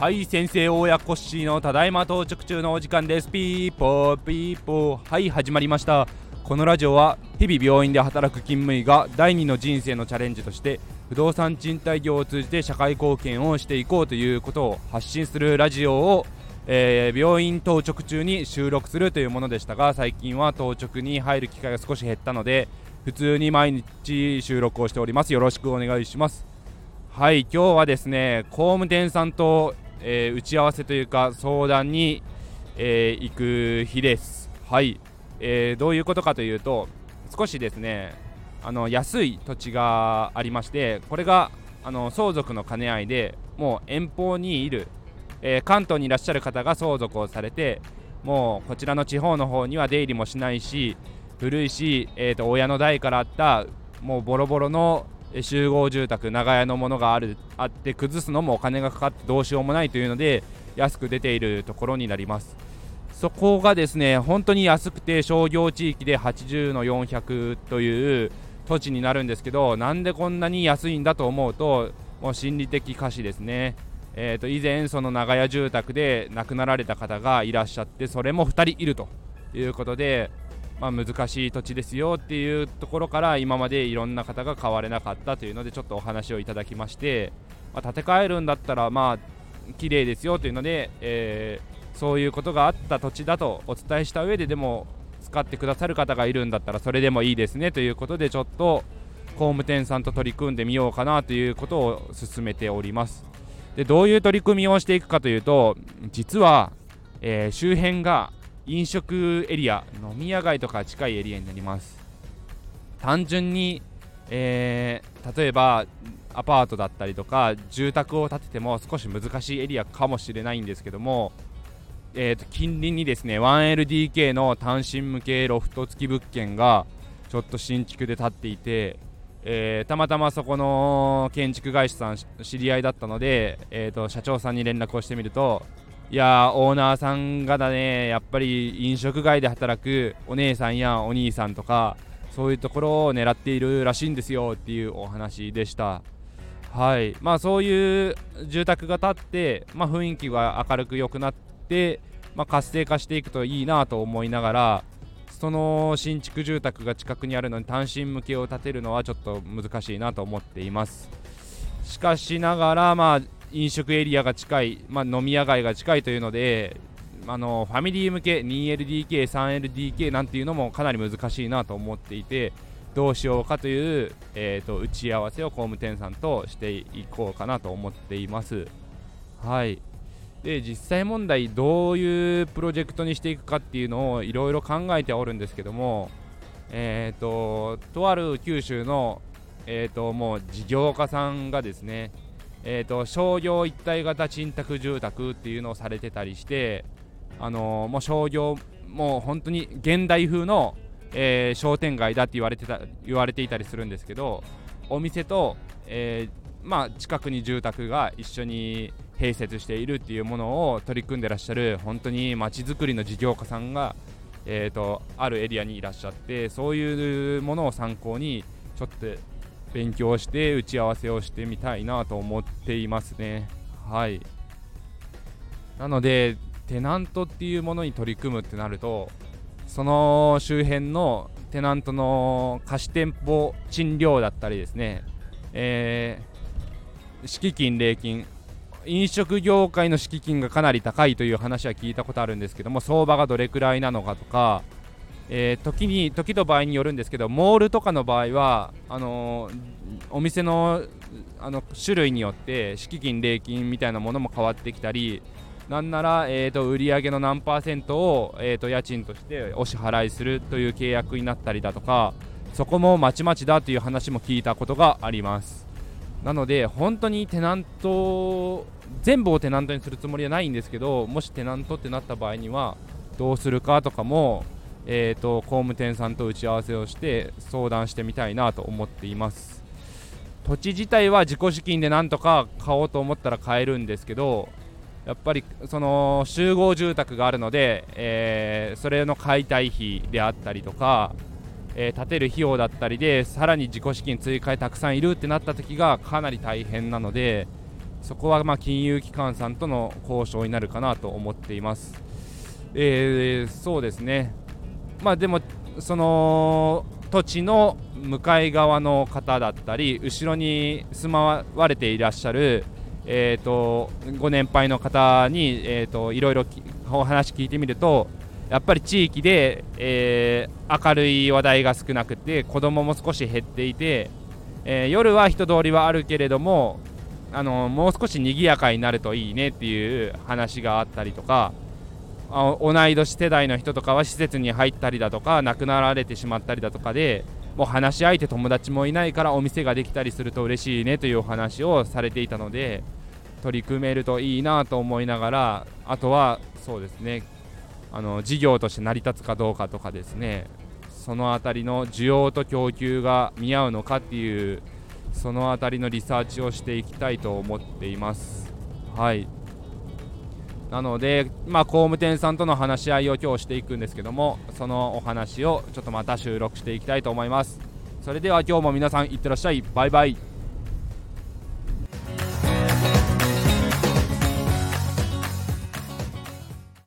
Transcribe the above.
はい先生親コッシーのただいま到着中のお時間です。ピーポーピーポー。はい始まりました。このラジオは日々病院で働く勤務医が第二の人生のチャレンジとして不動産賃貸業を通じて社会貢献をしていこうということを発信するラジオを、えー、病院当直中に収録するというものでしたが最近は当直に入る機会が少し減ったので普通に毎日収録をしております。よろしくお願いします。はい今日はですね工務店さんと、えー、打ち合わせというか相談に、えー、行く日です。はいえー、どういうことかというと少しですねあの安い土地がありましてこれがあの相続の兼ね合いでもう遠方にいる、えー、関東にいらっしゃる方が相続をされてもうこちらの地方の方には出入りもしないし古いし、えーと、親の代からあったもうボロボロの集合住宅長屋のものがあるあって崩すのもお金がかかってどうしようもないというので安く出ているところになりますそこがですね本当に安くて商業地域で80の400という土地になるんですけどなんでこんなに安いんだと思うともう心理的可視ですね。えー、と以前、その長屋住宅で亡くなられた方がいらっしゃってそれも2人いるということで、まあ、難しい土地ですよっていうところから今までいろんな方が買われなかったというのでちょっとお話をいただきまして、まあ、建て替えるんだったらまあ綺麗ですよというので、えーそういうことがあった土地だとお伝えした上ででも使ってくださる方がいるんだったらそれでもいいですねということでちょっと工務店さんと取り組んでみようかなということを進めております。でどういう取り組みをしていくかというと実は、えー、周辺が飲食エリア飲み屋街とか近いエリアになります。単純に、えー、例えばアパートだったりとか住宅を建てても少し難しいエリアかもしれないんですけどもえー、と近隣にですね 1LDK の単身向けロフト付き物件がちょっと新築で建っていて、えー、たまたまそこの建築会社さん知り合いだったので、えー、と社長さんに連絡をしてみるといやオーナーさんがだねやっぱり飲食街で働くお姉さんやお兄さんとかそういうところを狙っているらしいんですよっていうお話でした。はい。まあそういう住宅が建って、まあ、雰囲気が明るく良くなって、まあ、活性化していくといいなと思いながらその新築住宅が近くにあるのに単身向けを建てるのはちょっと難しいなと思っています。しかしながら、まあ、飲食エリアが近い、まあ、飲み屋街が近いというのであのファミリー向け 2LDK、3LDK なんていうのもかなり難しいなと思っていてどうしようかという、えーと、打ち合わせを工務店さんとしていこうかなと思っています。はいで実際問題どういうプロジェクトにしていくかっていうのをいろいろ考えておるんですけどもえーと、とある九州の、えーと、もう事業家さんがですね、えーと、商業一体型賃貸住宅っていうのをされてたりして、あのー、もう商業もう本当に現代風の、えー、商店街だって言われてた言われていたりするんですけどお店と、えー、まあ、近くに住宅が一緒に併設しているっていうものを取り組んでらっしゃる本当にまちづくりの事業家さんが、えーと、あるエリアにいらっしゃってそういうものを参考にちょっと勉強して打ち合わせをしてみたいなと思っていますね。はい。なのでテナントっていうものに取り組むってなるとその周辺のテナントの貸店舗賃料だったりですね、え敷金、礼金。飲食業界の敷金がかなり高いという話は聞いたことあるんですけども相場がどれくらいなのかとか、えー、時に時と場合によるんですけどモールとかの場合はあの、お店のあの種類によって敷金、礼金みたいなものも変わってきたりなんなら、えーと、売上の何パーセントを、えーと家賃としてお支払いするという契約になったりだとかそこもまちまちだという話も聞いたことがあります。なので本当にテナント全部をテナントにするつもりはないんですけどもしテナントってなった場合にはどうするかとかも、えーと、工務店さんと打ち合わせをして相談してみたいなと思っています土地自体は自己資金でなんとか買おうと思ったら買えるんですけどやっぱりその集合住宅があるので、えー、それの解体費であったりとかえー、建てる費用だったりでさらに自己資金追加でたくさんいるってなった時がかなり大変なのでそこはま金融機関さんとの交渉になるかなと思っています。えー、そうですねまあでもその土地の向かい側の方だったり後ろに住まわれていらっしゃる、えーと、ご年配の方に、えーと、いろいろお話聞いてみるとやっぱり地域で、えー、明るい話題が少なくて子供も少し減っていて、えー、夜は人通りはあるけれどもあのもう少し賑やかになるといいねっていう話があったりとか同い年世代の人とかは施設に入ったりだとか亡くなられてしまったりだとかでもう話し相手友達もいないからお店ができたりすると嬉しいねというお話をされていたので取り組めるといいなと思いながらあとはそうですねあの事業として成り立つかどうかとかですねその辺りの需要と供給が見合うのかっていうその辺りのリサーチをしていきたいと思っています。はいなので、まあ、工務店さんとの話し合いを今日していくんですけどもそのお話をちょっとまた収録していきたいと思います。それでは今日も皆さんいってらっしゃい。バイバイ。